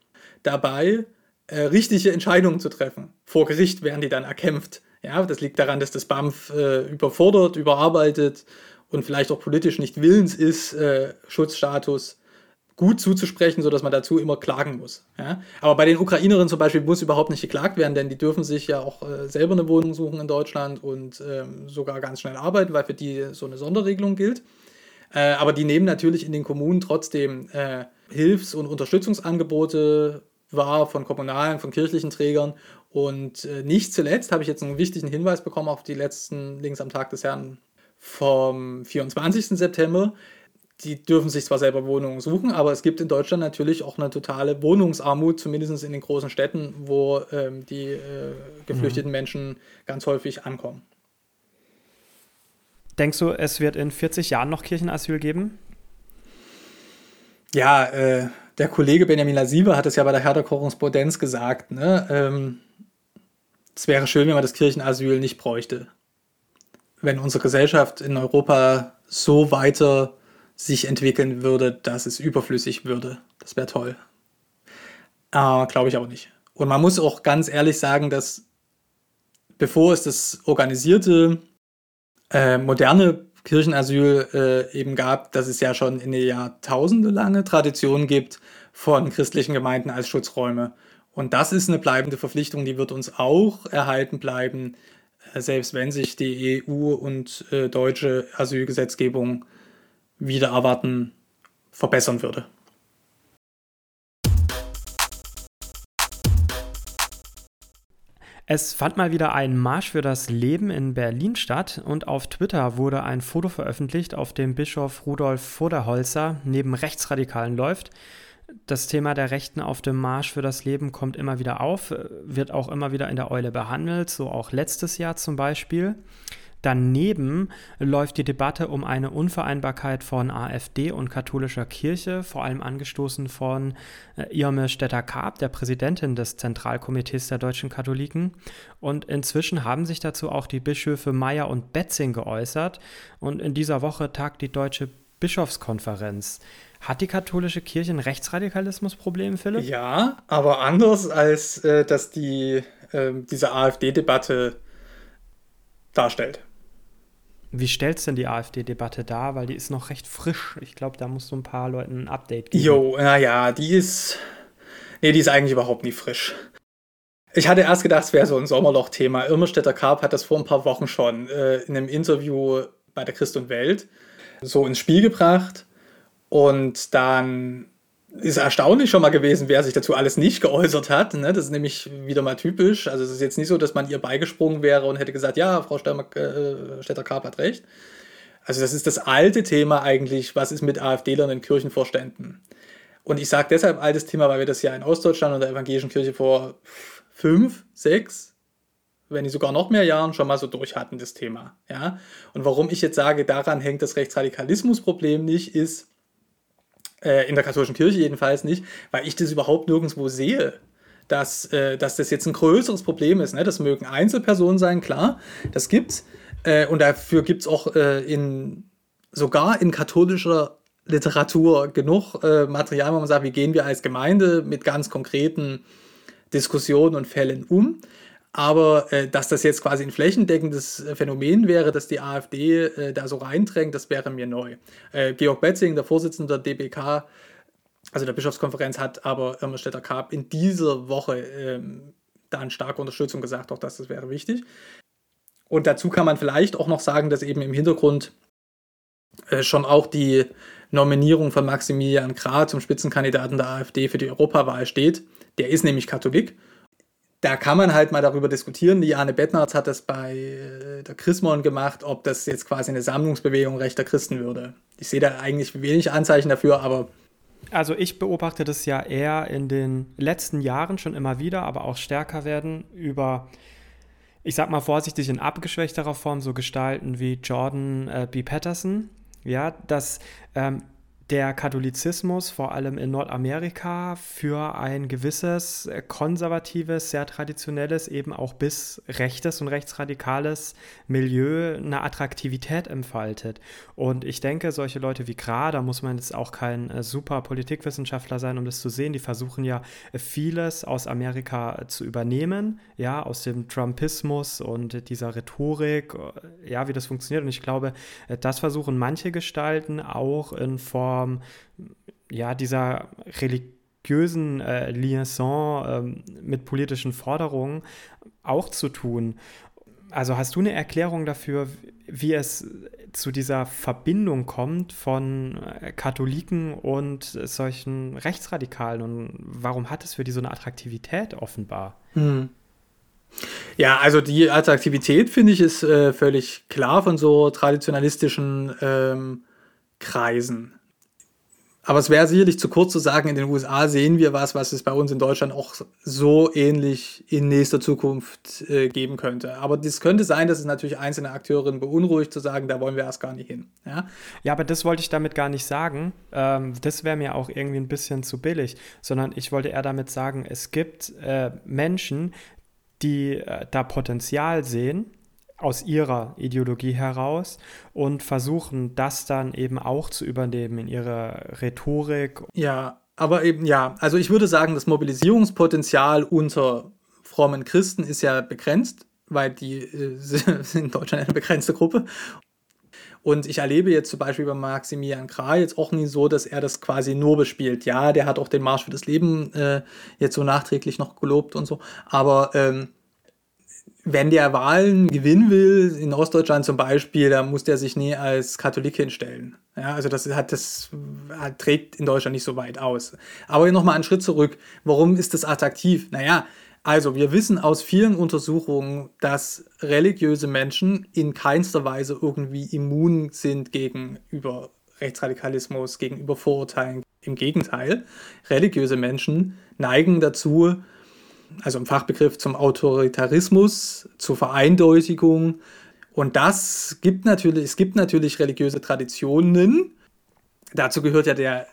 dabei, äh, richtige Entscheidungen zu treffen. Vor Gericht werden die dann erkämpft. Ja, das liegt daran, dass das BAMF äh, überfordert, überarbeitet und vielleicht auch politisch nicht willens ist, äh, Schutzstatus gut zuzusprechen, sodass man dazu immer klagen muss. Ja? Aber bei den Ukrainerinnen zum Beispiel muss überhaupt nicht geklagt werden, denn die dürfen sich ja auch äh, selber eine Wohnung suchen in Deutschland und ähm, sogar ganz schnell arbeiten, weil für die so eine Sonderregelung gilt. Äh, aber die nehmen natürlich in den Kommunen trotzdem äh, Hilfs- und Unterstützungsangebote wahr von kommunalen, von kirchlichen Trägern. Und äh, nicht zuletzt habe ich jetzt einen wichtigen Hinweis bekommen auf die letzten Links am Tag des Herrn vom 24. September die dürfen sich zwar selber Wohnungen suchen, aber es gibt in Deutschland natürlich auch eine totale Wohnungsarmut, zumindest in den großen Städten, wo ähm, die äh, geflüchteten mhm. Menschen ganz häufig ankommen. Denkst du, es wird in 40 Jahren noch Kirchenasyl geben? Ja, äh, der Kollege Benjamin Lasive hat es ja bei der Herder Korrespondenz gesagt. Ne? Ähm, es wäre schön, wenn man das Kirchenasyl nicht bräuchte. Wenn unsere Gesellschaft in Europa so weiter sich entwickeln würde, dass es überflüssig würde. Das wäre toll. Äh, Glaube ich auch nicht. Und man muss auch ganz ehrlich sagen, dass bevor es das organisierte, äh, moderne Kirchenasyl äh, eben gab, dass es ja schon eine Jahrtausende lange Tradition gibt von christlichen Gemeinden als Schutzräume. Und das ist eine bleibende Verpflichtung, die wird uns auch erhalten bleiben, äh, selbst wenn sich die EU und äh, deutsche Asylgesetzgebung wieder erwarten, verbessern würde. Es fand mal wieder ein Marsch für das Leben in Berlin statt und auf Twitter wurde ein Foto veröffentlicht, auf dem Bischof Rudolf Voderholzer neben Rechtsradikalen läuft. Das Thema der Rechten auf dem Marsch für das Leben kommt immer wieder auf, wird auch immer wieder in der Eule behandelt, so auch letztes Jahr zum Beispiel. Daneben läuft die Debatte um eine Unvereinbarkeit von AfD und katholischer Kirche, vor allem angestoßen von äh, Irme Stetter-Karp, der Präsidentin des Zentralkomitees der deutschen Katholiken. Und inzwischen haben sich dazu auch die Bischöfe Meyer und Betzing geäußert. Und in dieser Woche tagt die Deutsche Bischofskonferenz. Hat die katholische Kirche ein Rechtsradikalismusproblem, Philipp? Ja, aber anders als äh, dass die, äh, diese AfD-Debatte darstellt. Wie stellst denn die AfD-Debatte dar? Weil die ist noch recht frisch. Ich glaube, da musst du ein paar Leuten ein Update geben. Jo, naja, die ist. Nee, die ist eigentlich überhaupt nie frisch. Ich hatte erst gedacht, es wäre so ein Sommerloch-Thema. Irmerstädter Karp hat das vor ein paar Wochen schon äh, in einem Interview bei der Christ und Welt so ins Spiel gebracht. Und dann ist erstaunlich schon mal gewesen, wer sich dazu alles nicht geäußert hat. Ne? Das ist nämlich wieder mal typisch. Also es ist jetzt nicht so, dass man ihr beigesprungen wäre und hätte gesagt, ja, Frau äh, Stetter-Karp hat recht. Also das ist das alte Thema eigentlich, was ist mit AfD-Lern in Kirchenvorständen. Und ich sage deshalb altes Thema, weil wir das ja in Ostdeutschland und der evangelischen Kirche vor fünf, sechs, wenn nicht sogar noch mehr Jahren schon mal so durch hatten, das Thema. Ja? Und warum ich jetzt sage, daran hängt das Rechtsradikalismusproblem nicht, ist, äh, in der katholischen Kirche jedenfalls nicht, weil ich das überhaupt nirgendwo sehe. Dass, äh, dass das jetzt ein größeres Problem ist. Ne? Das mögen Einzelpersonen sein, klar, das gibt's. Äh, und dafür gibt es auch äh, in, sogar in katholischer Literatur genug äh, Material, wo man sagt, wie gehen wir als Gemeinde mit ganz konkreten Diskussionen und Fällen um. Aber äh, dass das jetzt quasi ein flächendeckendes äh, Phänomen wäre, dass die AfD äh, da so reindrängt, das wäre mir neu. Äh, Georg Betzing, der Vorsitzende der DBK, also der Bischofskonferenz, hat aber Irmerstädter Karp in dieser Woche ähm, da eine starke Unterstützung gesagt, auch das, das wäre wichtig. Und dazu kann man vielleicht auch noch sagen, dass eben im Hintergrund äh, schon auch die Nominierung von Maximilian Krah zum Spitzenkandidaten der AfD für die Europawahl steht. Der ist nämlich Katholik da kann man halt mal darüber diskutieren. Die Anne Bettnarz hat das bei äh, der Chrismon gemacht, ob das jetzt quasi eine Sammlungsbewegung rechter Christen würde. Ich sehe da eigentlich wenig Anzeichen dafür, aber. Also ich beobachte das ja eher in den letzten Jahren schon immer wieder, aber auch stärker werden über, ich sag mal vorsichtig, in abgeschwächterer Form so Gestalten wie Jordan äh, B. Patterson. Ja, dass ähm, der Katholizismus, vor allem in Nordamerika, für ein gewisses äh, konservatives, sehr traditionelles, eben auch bis rechtes und rechtsradikales Milieu eine Attraktivität entfaltet. Und ich denke, solche Leute wie Gra, da muss man jetzt auch kein äh, super Politikwissenschaftler sein, um das zu sehen, die versuchen ja vieles aus Amerika zu übernehmen, ja, aus dem Trumpismus und dieser Rhetorik, äh, ja, wie das funktioniert. Und ich glaube, das versuchen manche Gestalten auch in Form ja, dieser religiösen äh, Liaison ähm, mit politischen Forderungen auch zu tun. Also hast du eine Erklärung dafür, wie es zu dieser Verbindung kommt von äh, Katholiken und solchen Rechtsradikalen und warum hat es für die so eine Attraktivität offenbar? Hm. Ja, also die Attraktivität, finde ich, ist äh, völlig klar von so traditionalistischen ähm, Kreisen. Aber es wäre sicherlich zu kurz zu sagen, in den USA sehen wir was, was es bei uns in Deutschland auch so ähnlich in nächster Zukunft äh, geben könnte. Aber es könnte sein, dass es natürlich einzelne Akteurinnen beunruhigt, zu sagen, da wollen wir erst gar nicht hin. Ja, ja aber das wollte ich damit gar nicht sagen. Ähm, das wäre mir auch irgendwie ein bisschen zu billig, sondern ich wollte eher damit sagen, es gibt äh, Menschen, die äh, da Potenzial sehen aus ihrer Ideologie heraus und versuchen das dann eben auch zu übernehmen in ihrer Rhetorik. Ja, aber eben ja, also ich würde sagen, das Mobilisierungspotenzial unter frommen Christen ist ja begrenzt, weil die äh, sind in Deutschland eine begrenzte Gruppe. Und ich erlebe jetzt zum Beispiel bei Maximilian Krah jetzt auch nie so, dass er das quasi nur bespielt. Ja, der hat auch den Marsch für das Leben äh, jetzt so nachträglich noch gelobt und so. Aber ähm, wenn der Wahlen gewinnen will, in Ostdeutschland zum Beispiel, dann muss der sich nie als Katholik hinstellen. Ja, also das hat das hat, trägt in Deutschland nicht so weit aus. Aber nochmal einen Schritt zurück. Warum ist das attraktiv? Naja, also wir wissen aus vielen Untersuchungen, dass religiöse Menschen in keinster Weise irgendwie immun sind gegenüber Rechtsradikalismus, gegenüber Vorurteilen. Im Gegenteil, religiöse Menschen neigen dazu, also im Fachbegriff zum Autoritarismus, zur Vereindeutigung. Und das gibt natürlich, es gibt natürlich religiöse Traditionen. Dazu gehört ja der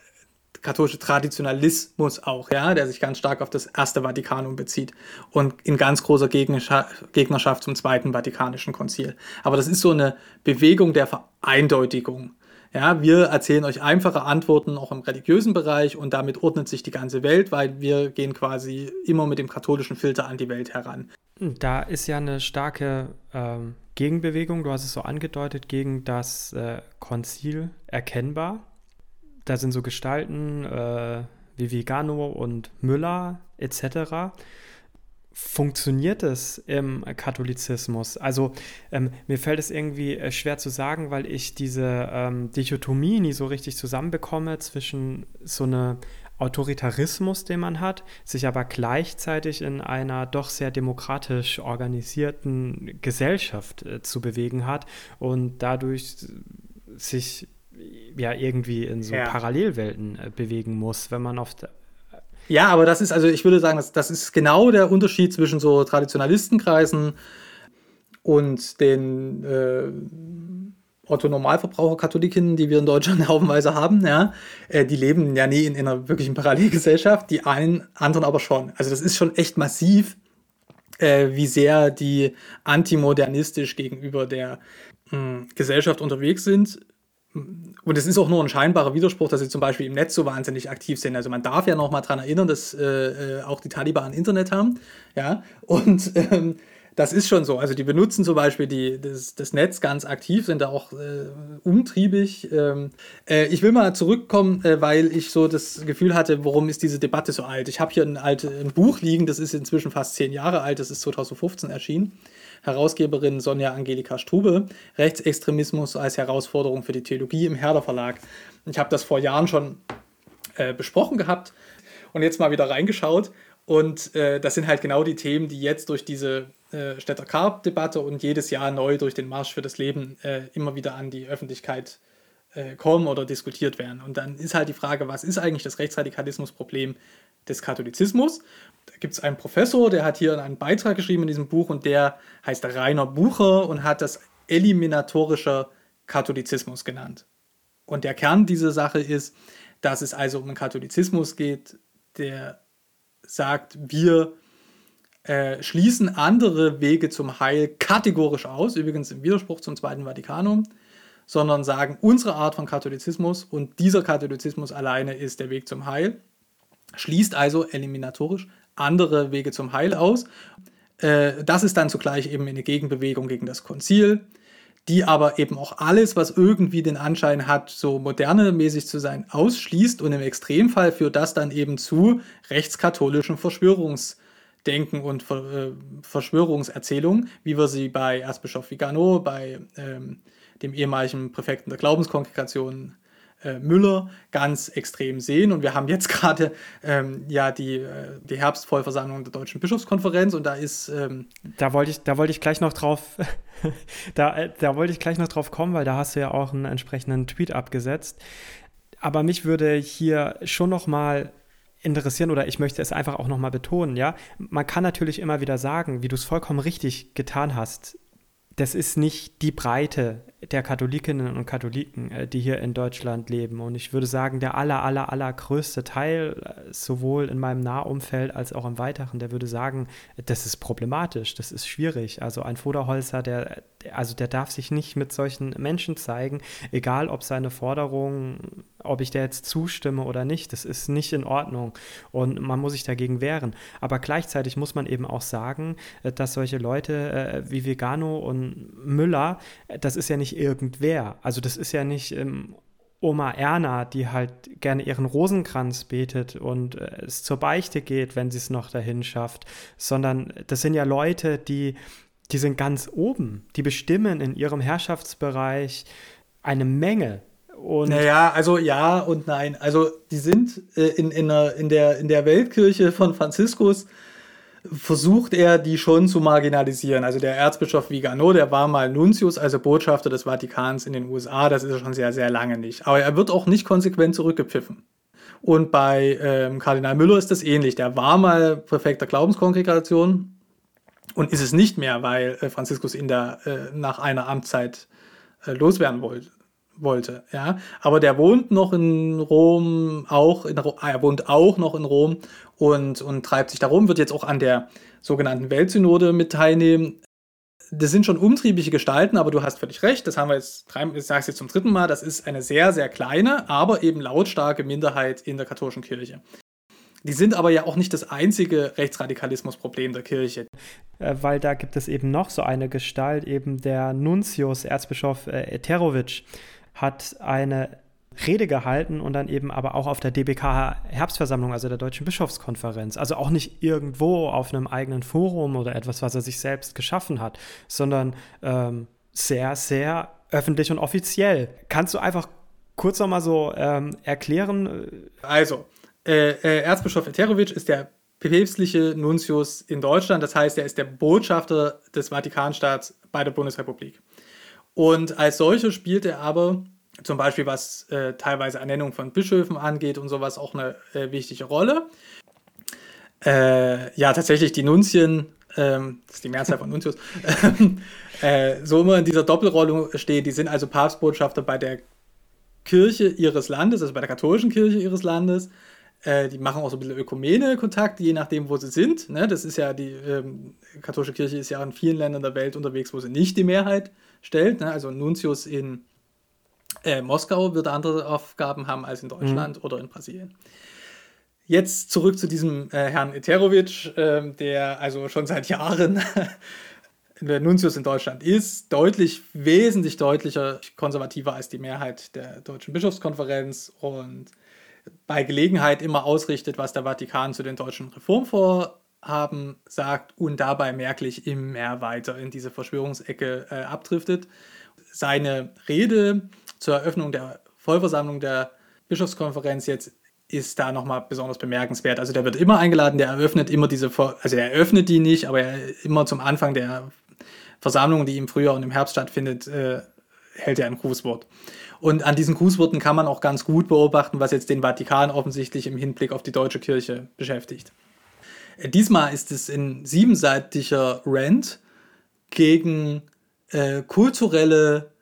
katholische Traditionalismus auch, ja, der sich ganz stark auf das erste Vatikanum bezieht und in ganz großer Gegnerschaft zum zweiten Vatikanischen Konzil. Aber das ist so eine Bewegung der Vereindeutigung. Ja, wir erzählen euch einfache Antworten auch im religiösen Bereich und damit ordnet sich die ganze Welt, weil wir gehen quasi immer mit dem katholischen Filter an die Welt heran. Da ist ja eine starke ähm, Gegenbewegung, du hast es so angedeutet, gegen das äh, Konzil erkennbar. Da sind so Gestalten äh, wie Vigano und Müller etc funktioniert es im Katholizismus? Also ähm, mir fällt es irgendwie äh, schwer zu sagen, weil ich diese ähm, Dichotomie nie so richtig zusammenbekomme zwischen so einem Autoritarismus, den man hat, sich aber gleichzeitig in einer doch sehr demokratisch organisierten Gesellschaft äh, zu bewegen hat und dadurch sich ja irgendwie in so ja. Parallelwelten äh, bewegen muss, wenn man auf ja, aber das ist, also ich würde sagen, das, das ist genau der Unterschied zwischen so Traditionalistenkreisen und den äh, Otto-Normalverbraucher-Katholiken, die wir in Deutschland haufenweise haben, ja, äh, die leben ja nie in, in, einer wirklichen Parallelgesellschaft, die einen anderen aber schon. Also das ist schon echt massiv, äh, wie sehr die antimodernistisch gegenüber der mh, hm, Gesellschaft unterwegs sind und es ist auch nur ein scheinbarer Widerspruch, dass sie zum Beispiel im Netz so wahnsinnig aktiv sind. Also man darf ja noch mal daran erinnern, dass äh, äh, auch die Taliban Internet haben. Ja, und ähm, das ist schon so. Also die benutzen zum Beispiel die, das, das Netz ganz aktiv, sind da auch äh, umtriebig. Ähm, äh, ich will mal zurückkommen, äh, weil ich so das Gefühl hatte, warum ist diese Debatte so alt? Ich habe hier ein, alte, ein Buch liegen, das ist inzwischen fast zehn Jahre alt, das ist 2015 erschienen. Herausgeberin Sonja Angelika Strube, Rechtsextremismus als Herausforderung für die Theologie im Herder Verlag. Ich habe das vor Jahren schon äh, besprochen gehabt und jetzt mal wieder reingeschaut. Und äh, das sind halt genau die Themen, die jetzt durch diese äh, Städter Karp-Debatte und jedes Jahr neu durch den Marsch für das Leben äh, immer wieder an die Öffentlichkeit äh, kommen oder diskutiert werden. Und dann ist halt die Frage, was ist eigentlich das Rechtsradikalismusproblem des Katholizismus? Da gibt es einen Professor, der hat hier einen Beitrag geschrieben in diesem Buch und der heißt Rainer Bucher und hat das eliminatorischer Katholizismus genannt. Und der Kern dieser Sache ist, dass es also um einen Katholizismus geht, der sagt, wir äh, schließen andere Wege zum Heil kategorisch aus, übrigens im Widerspruch zum Zweiten Vatikanum, sondern sagen, unsere Art von Katholizismus und dieser Katholizismus alleine ist der Weg zum Heil, schließt also eliminatorisch andere Wege zum Heil aus. Äh, das ist dann zugleich eben eine Gegenbewegung gegen das Konzil. die aber eben auch alles, was irgendwie den Anschein hat, so moderne-mäßig zu sein, ausschließt und im Extremfall führt das dann eben zu rechtskatholischen Verschwörungsdenken und äh, Verschwörungserzählungen, wie wir sie bei Erzbischof Vigano, bei ähm, dem ehemaligen Präfekten der Glaubenskongregation äh, Müller ganz extrem sehen. Und wir haben jetzt gerade ähm, ja die, äh, die Herbstvollversammlung der Deutschen Bischofskonferenz und da ist. Ähm da wollte ich, da wollte ich gleich noch drauf, da, da wollte ich gleich noch drauf kommen, weil da hast du ja auch einen entsprechenden Tweet abgesetzt. Aber mich würde hier schon noch mal interessieren oder ich möchte es einfach auch noch mal betonen, ja. Man kann natürlich immer wieder sagen, wie du es vollkommen richtig getan hast, das ist nicht die Breite der Katholikinnen und Katholiken, äh, die hier in Deutschland leben. Und ich würde sagen, der aller, aller, aller größte Teil, äh, sowohl in meinem Nahumfeld als auch im Weiteren, der würde sagen, das ist problematisch, das ist schwierig. Also ein Voderholzer, der, also der darf sich nicht mit solchen Menschen zeigen, egal ob seine Forderungen, ob ich der jetzt zustimme oder nicht, das ist nicht in Ordnung und man muss sich dagegen wehren. Aber gleichzeitig muss man eben auch sagen, äh, dass solche Leute wie Vegano und Müller, das ist ja nicht irgendwer. Also das ist ja nicht ähm, Oma Erna, die halt gerne ihren Rosenkranz betet und äh, es zur Beichte geht, wenn sie es noch dahin schafft, sondern das sind ja Leute, die, die sind ganz oben, die bestimmen in ihrem Herrschaftsbereich eine Menge und naja, also ja und nein. Also die sind äh, in, in, der, in, der, in der Weltkirche von Franziskus versucht er, die schon zu marginalisieren. Also der Erzbischof Vigano, der war mal Nuntius, also Botschafter des Vatikans in den USA, das ist er schon sehr, sehr lange nicht. Aber er wird auch nicht konsequent zurückgepfiffen. Und bei ähm, Kardinal Müller ist das ähnlich. Der war mal Präfekt der Glaubenskongregation und ist es nicht mehr, weil äh, Franziskus ihn da äh, nach einer Amtszeit äh, loswerden wollte wollte, ja. Aber der wohnt noch in Rom, auch in, er wohnt auch noch in Rom und, und treibt sich darum, wird jetzt auch an der sogenannten Weltsynode mit teilnehmen. Das sind schon umtriebige Gestalten, aber du hast völlig recht, das haben wir jetzt, ich sage jetzt zum dritten Mal, das ist eine sehr, sehr kleine, aber eben lautstarke Minderheit in der katholischen Kirche. Die sind aber ja auch nicht das einzige Rechtsradikalismusproblem der Kirche. Äh, weil da gibt es eben noch so eine Gestalt, eben der Nuntius, Erzbischof äh, Eterovic, hat eine Rede gehalten und dann eben aber auch auf der DBK Herbstversammlung, also der Deutschen Bischofskonferenz. Also auch nicht irgendwo auf einem eigenen Forum oder etwas, was er sich selbst geschaffen hat, sondern ähm, sehr, sehr öffentlich und offiziell. Kannst du einfach kurz nochmal so ähm, erklären? Also, äh, äh, Erzbischof Eterovic ist der päpstliche Nuntius in Deutschland, das heißt, er ist der Botschafter des Vatikanstaats bei der Bundesrepublik. Und als solcher spielt er aber zum Beispiel was äh, teilweise Ernennung von Bischöfen angeht und sowas auch eine äh, wichtige Rolle. Äh, ja, tatsächlich die Nunzien, ähm, das ist die Mehrzahl von Nuntius, äh, so immer in dieser Doppelrolle stehen. Die sind also Papstbotschafter bei der Kirche ihres Landes, also bei der katholischen Kirche ihres Landes. Äh, die machen auch so ein bisschen Ökumene-Kontakte, je nachdem, wo sie sind. Ne? Das ist ja, die ähm, katholische Kirche ist ja in vielen Ländern der Welt unterwegs, wo sie nicht die Mehrheit stellt. Ne? Also Nuntius in äh, Moskau wird andere Aufgaben haben als in Deutschland mhm. oder in Brasilien. Jetzt zurück zu diesem äh, Herrn Eterovic, äh, der also schon seit Jahren der Nuntius in Deutschland ist, deutlich, wesentlich deutlicher konservativer als die Mehrheit der Deutschen Bischofskonferenz und bei Gelegenheit immer ausrichtet, was der Vatikan zu den deutschen Reformvorhaben sagt und dabei merklich immer weiter in diese Verschwörungsecke äh, abdriftet. Seine Rede zur Eröffnung der Vollversammlung der Bischofskonferenz jetzt ist da nochmal besonders bemerkenswert. Also der wird immer eingeladen, der eröffnet immer diese, also er eröffnet die nicht, aber er immer zum Anfang der Versammlung, die im Frühjahr und im Herbst stattfindet, äh, hält er ein Grußwort. Und an diesen Grußworten kann man auch ganz gut beobachten, was jetzt den Vatikan offensichtlich im Hinblick auf die deutsche Kirche beschäftigt. Äh, diesmal ist es ein siebenseitiger Rant gegen äh, kulturelle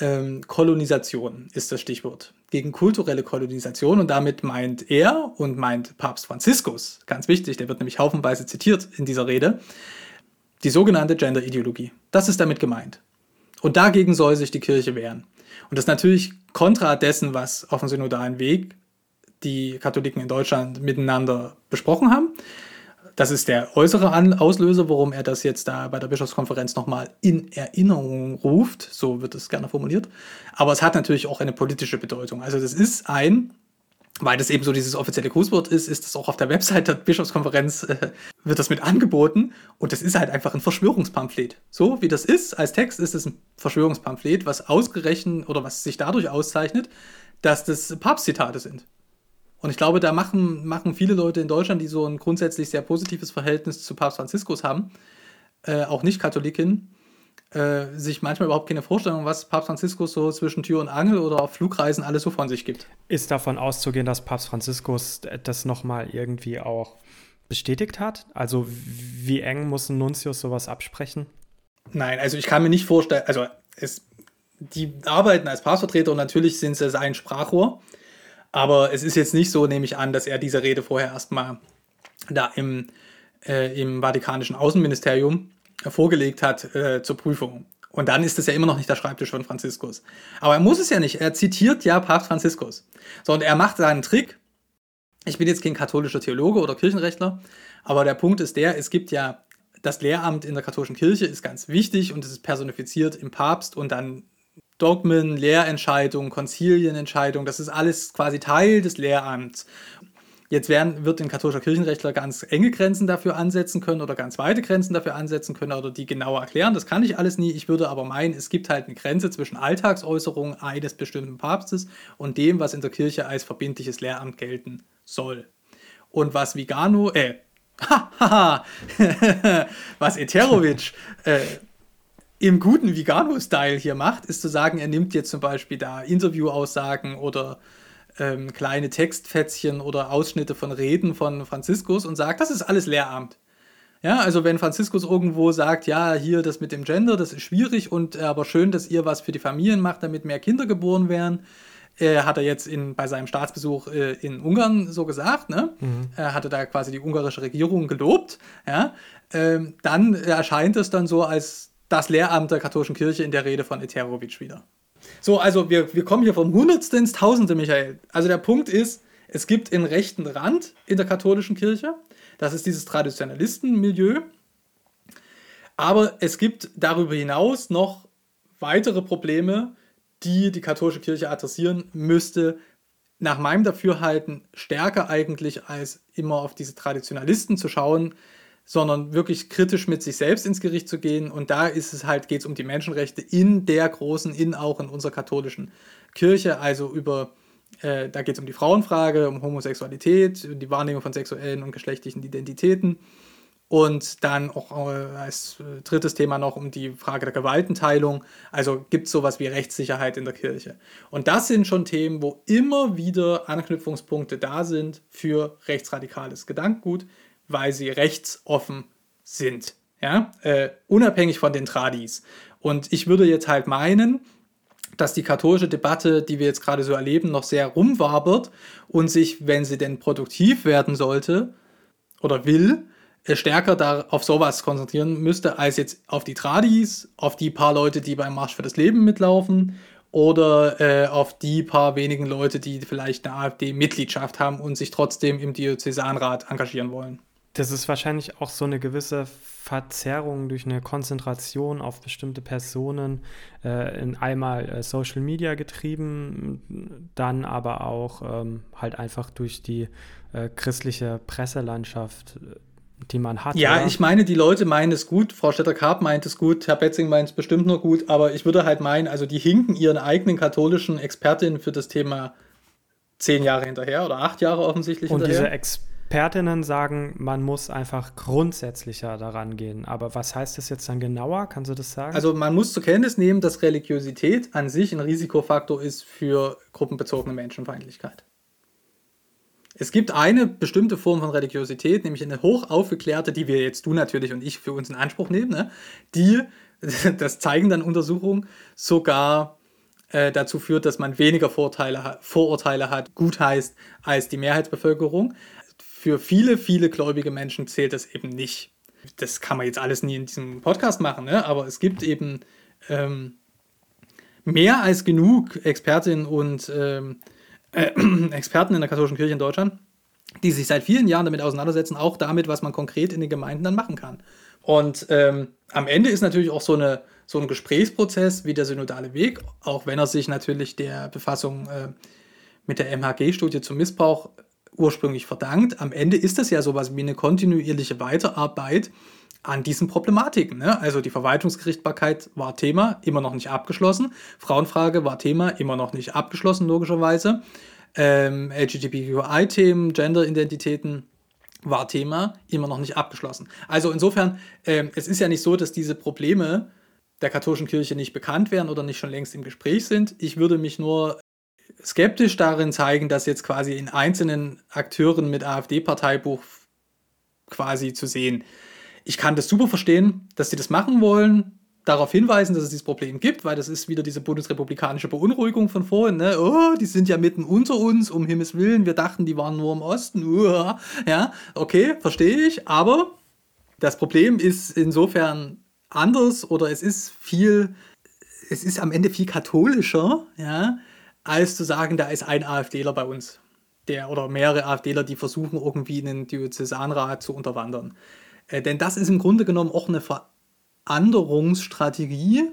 ähm, Kolonisation ist das Stichwort. Gegen kulturelle Kolonisation und damit meint er und meint Papst Franziskus, ganz wichtig, der wird nämlich haufenweise zitiert in dieser Rede, die sogenannte Gender-Ideologie. Das ist damit gemeint. Und dagegen soll sich die Kirche wehren. Und das ist natürlich kontra dessen, was auf dem synodalen Weg die Katholiken in Deutschland miteinander besprochen haben. Das ist der äußere Auslöser, warum er das jetzt da bei der Bischofskonferenz nochmal in Erinnerung ruft. So wird es gerne formuliert. Aber es hat natürlich auch eine politische Bedeutung. Also das ist ein weil das eben so dieses offizielle Grußwort ist, ist das auch auf der Website der Bischofskonferenz, äh, wird das mit angeboten. Und das ist halt einfach ein Verschwörungspamphlet. So wie das ist, als Text ist es ein Verschwörungspamphlet, was ausgerechnet oder was sich dadurch auszeichnet, dass das Papstzitate sind. Und ich glaube, da machen, machen viele Leute in Deutschland, die so ein grundsätzlich sehr positives Verhältnis zu Papst Franziskus haben, äh, auch nicht Katholiken, äh, sich manchmal überhaupt keine Vorstellung, was Papst Franziskus so zwischen Tür und Angel oder auf Flugreisen alles so von sich gibt. Ist davon auszugehen, dass Papst Franziskus das nochmal irgendwie auch bestätigt hat? Also wie eng muss ein Nuntius sowas absprechen? Nein, also ich kann mir nicht vorstellen, also es, die arbeiten als Papstvertreter und natürlich sind sie sein Sprachrohr, aber es ist jetzt nicht so, nehme ich an, dass er diese Rede vorher erstmal da im, äh, im Vatikanischen Außenministerium vorgelegt hat äh, zur Prüfung. Und dann ist es ja immer noch nicht der Schreibtisch von Franziskus. Aber er muss es ja nicht. Er zitiert ja Papst Franziskus. So, und er macht seinen Trick. Ich bin jetzt kein katholischer Theologe oder Kirchenrechtler, aber der Punkt ist der, es gibt ja das Lehramt in der katholischen Kirche ist ganz wichtig und es ist personifiziert im Papst und dann Dogmen, Lehrentscheidungen, Konzilienentscheidungen, das ist alles quasi Teil des Lehramts. Jetzt werden, wird ein katholischer Kirchenrechtler ganz enge Grenzen dafür ansetzen können oder ganz weite Grenzen dafür ansetzen können oder die genauer erklären. Das kann ich alles nie. Ich würde aber meinen, es gibt halt eine Grenze zwischen Alltagsäußerungen eines bestimmten Papstes und dem, was in der Kirche als verbindliches Lehramt gelten soll. Und was Vigano, äh, was Eterovic äh, im guten Vigano-Style hier macht, ist zu sagen, er nimmt jetzt zum Beispiel da Interviewaussagen oder ähm, kleine Textfetzchen oder Ausschnitte von Reden von Franziskus und sagt, das ist alles Lehramt. Ja, also wenn Franziskus irgendwo sagt, ja, hier das mit dem Gender, das ist schwierig und äh, aber schön, dass ihr was für die Familien macht, damit mehr Kinder geboren werden, äh, hat er jetzt in, bei seinem Staatsbesuch äh, in Ungarn so gesagt, ne? Mhm. Er hatte da quasi die ungarische Regierung gelobt, ja. Ähm, dann erscheint es dann so als das Lehramt der katholischen Kirche in der Rede von Eterovic wieder. So, also wir, wir kommen hier vom Hundertste ins Tausende, Michael. Also der Punkt ist, es gibt einen rechten Rand in der katholischen Kirche. Das ist dieses Traditionalistenmilieu. Aber es gibt darüber hinaus noch weitere Probleme, die die katholische Kirche adressieren müsste. Nach meinem Dafürhalten stärker eigentlich als immer auf diese Traditionalisten zu schauen, sondern wirklich kritisch mit sich selbst ins Gericht zu gehen. Und da ist es halt, geht es um die Menschenrechte in der großen, in auch in unserer katholischen Kirche, also über, äh, da geht es um die Frauenfrage, um Homosexualität, die Wahrnehmung von sexuellen und geschlechtlichen Identitäten. Und dann auch äh, als äh, drittes Thema noch um die Frage der Gewaltenteilung. Also gibt es sowas wie Rechtssicherheit in der Kirche. Und das sind schon Themen, wo immer wieder Anknüpfungspunkte da sind für rechtsradikales Gedankengut weil sie rechtsoffen sind. Ja? Äh, unabhängig von den Tradis. Und ich würde jetzt halt meinen, dass die katholische Debatte, die wir jetzt gerade so erleben, noch sehr rumwabert und sich, wenn sie denn produktiv werden sollte oder will, äh, stärker da auf sowas konzentrieren müsste, als jetzt auf die Tradis, auf die paar Leute, die beim Marsch für das Leben mitlaufen oder äh, auf die paar wenigen Leute, die vielleicht eine AfD-Mitgliedschaft haben und sich trotzdem im Diözesanrat engagieren wollen. Das ist wahrscheinlich auch so eine gewisse Verzerrung durch eine Konzentration auf bestimmte Personen, äh, in einmal äh, Social Media getrieben, dann aber auch ähm, halt einfach durch die äh, christliche Presselandschaft, die man hat. Ja, oder? ich meine, die Leute meinen es gut, Frau Stetter-Karp meint es gut, Herr Betzing meint es bestimmt nur gut, aber ich würde halt meinen, also die hinken ihren eigenen katholischen Expertinnen für das Thema zehn Jahre hinterher oder acht Jahre offensichtlich Und hinterher. Diese Expertinnen Expertinnen sagen, man muss einfach grundsätzlicher daran gehen. Aber was heißt das jetzt dann genauer? Kannst du das sagen? Also man muss zur Kenntnis nehmen, dass Religiosität an sich ein Risikofaktor ist für gruppenbezogene Menschenfeindlichkeit. Es gibt eine bestimmte Form von Religiosität, nämlich eine hoch aufgeklärte, die wir jetzt, du natürlich und ich, für uns in Anspruch nehmen, ne? die, das zeigen dann Untersuchungen, sogar äh, dazu führt, dass man weniger Vorteile, Vorurteile hat, gut heißt, als die Mehrheitsbevölkerung für viele, viele gläubige Menschen zählt das eben nicht. Das kann man jetzt alles nie in diesem Podcast machen, ne? aber es gibt eben ähm, mehr als genug Expertinnen und ähm, äh, Experten in der katholischen Kirche in Deutschland, die sich seit vielen Jahren damit auseinandersetzen, auch damit, was man konkret in den Gemeinden dann machen kann. Und ähm, am Ende ist natürlich auch so, eine, so ein Gesprächsprozess wie der synodale Weg, auch wenn er sich natürlich der Befassung äh, mit der MHG-Studie zum Missbrauch ursprünglich verdankt. Am Ende ist das ja sowas wie eine kontinuierliche Weiterarbeit an diesen Problematiken. Ne? Also die Verwaltungsgerichtbarkeit war Thema, immer noch nicht abgeschlossen. Frauenfrage war Thema, immer noch nicht abgeschlossen, logischerweise. Ähm, LGBTQI-Themen, Gender-Identitäten war Thema, immer noch nicht abgeschlossen. Also insofern, ähm, es ist ja nicht so, dass diese Probleme der katholischen Kirche nicht bekannt wären oder nicht schon längst im Gespräch sind. Ich würde mich nur skeptisch darin zeigen, dass jetzt quasi in einzelnen Akteuren mit AfD-Parteibuch quasi zu sehen. Ich kann das super verstehen, dass sie das machen wollen, darauf hinweisen, dass es dieses Problem gibt, weil das ist wieder diese bundesrepublikanische Beunruhigung von vorhin. Ne? Oh, die sind ja mitten unter uns, um Himmels Willen. Wir dachten, die waren nur im Osten. Uah. Ja, okay, verstehe ich. Aber das Problem ist insofern anders oder es ist viel, es ist am Ende viel katholischer, ja, als zu sagen, da ist ein AfDler bei uns. Der, oder mehrere AfDler, die versuchen, irgendwie einen Diözesanrat zu unterwandern. Äh, denn das ist im Grunde genommen auch eine Veränderungsstrategie,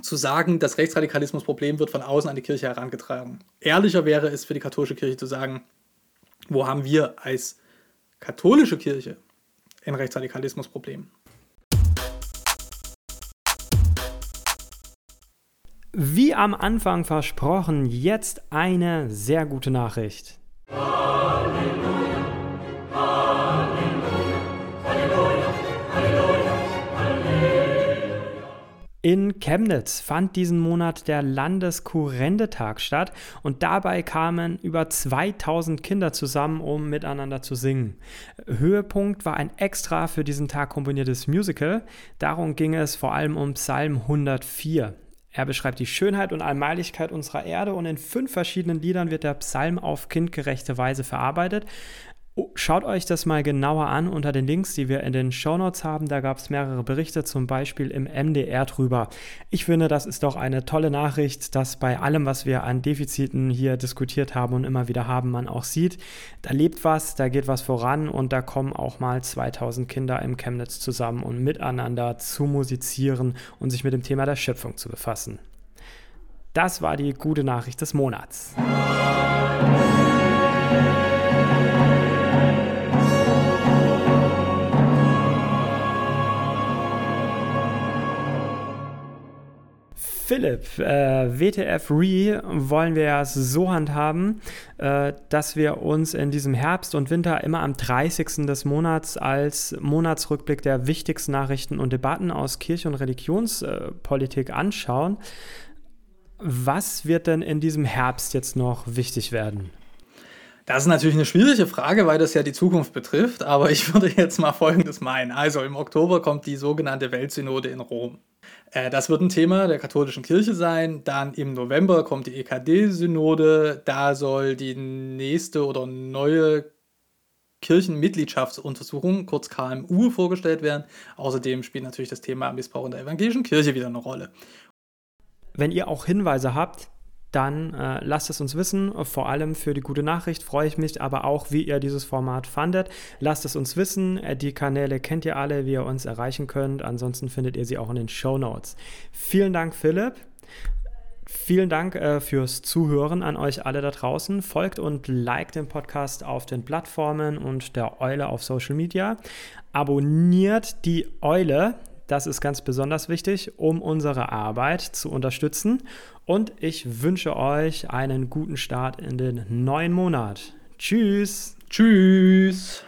zu sagen, das Rechtsradikalismusproblem wird von außen an die Kirche herangetragen. Ehrlicher wäre es für die katholische Kirche zu sagen, wo haben wir als katholische Kirche ein Rechtsradikalismusproblem? Wie am Anfang versprochen, jetzt eine sehr gute Nachricht. In Chemnitz fand diesen Monat der Landeskurrendetag statt und dabei kamen über 2000 Kinder zusammen, um miteinander zu singen. Höhepunkt war ein extra für diesen Tag komponiertes Musical. Darum ging es vor allem um Psalm 104. Er beschreibt die Schönheit und Allmählichkeit unserer Erde und in fünf verschiedenen Liedern wird der Psalm auf kindgerechte Weise verarbeitet. Oh, schaut euch das mal genauer an unter den Links, die wir in den Shownotes haben. Da gab es mehrere Berichte, zum Beispiel im MDR drüber. Ich finde, das ist doch eine tolle Nachricht, dass bei allem, was wir an Defiziten hier diskutiert haben und immer wieder haben, man auch sieht, da lebt was, da geht was voran und da kommen auch mal 2000 Kinder im Chemnitz zusammen und miteinander zu musizieren und sich mit dem Thema der Schöpfung zu befassen. Das war die gute Nachricht des Monats. Philipp, äh, WTF Re wollen wir ja so handhaben, äh, dass wir uns in diesem Herbst und Winter immer am 30. des Monats als Monatsrückblick der wichtigsten Nachrichten und Debatten aus Kirche- und Religionspolitik äh, anschauen. Was wird denn in diesem Herbst jetzt noch wichtig werden? Das ist natürlich eine schwierige Frage, weil das ja die Zukunft betrifft, aber ich würde jetzt mal Folgendes meinen. Also im Oktober kommt die sogenannte Weltsynode in Rom. Äh, das wird ein Thema der katholischen Kirche sein. Dann im November kommt die EKD-Synode. Da soll die nächste oder neue Kirchenmitgliedschaftsuntersuchung, kurz KMU, vorgestellt werden. Außerdem spielt natürlich das Thema Missbrauch in der evangelischen Kirche wieder eine Rolle. Wenn ihr auch Hinweise habt, dann äh, lasst es uns wissen. Vor allem für die gute Nachricht freue ich mich, aber auch, wie ihr dieses Format fandet. Lasst es uns wissen. Äh, die Kanäle kennt ihr alle, wie ihr uns erreichen könnt. Ansonsten findet ihr sie auch in den Show Notes. Vielen Dank, Philipp. Vielen Dank äh, fürs Zuhören an euch alle da draußen. Folgt und liked den Podcast auf den Plattformen und der Eule auf Social Media. Abonniert die Eule. Das ist ganz besonders wichtig, um unsere Arbeit zu unterstützen. Und ich wünsche euch einen guten Start in den neuen Monat. Tschüss. Tschüss.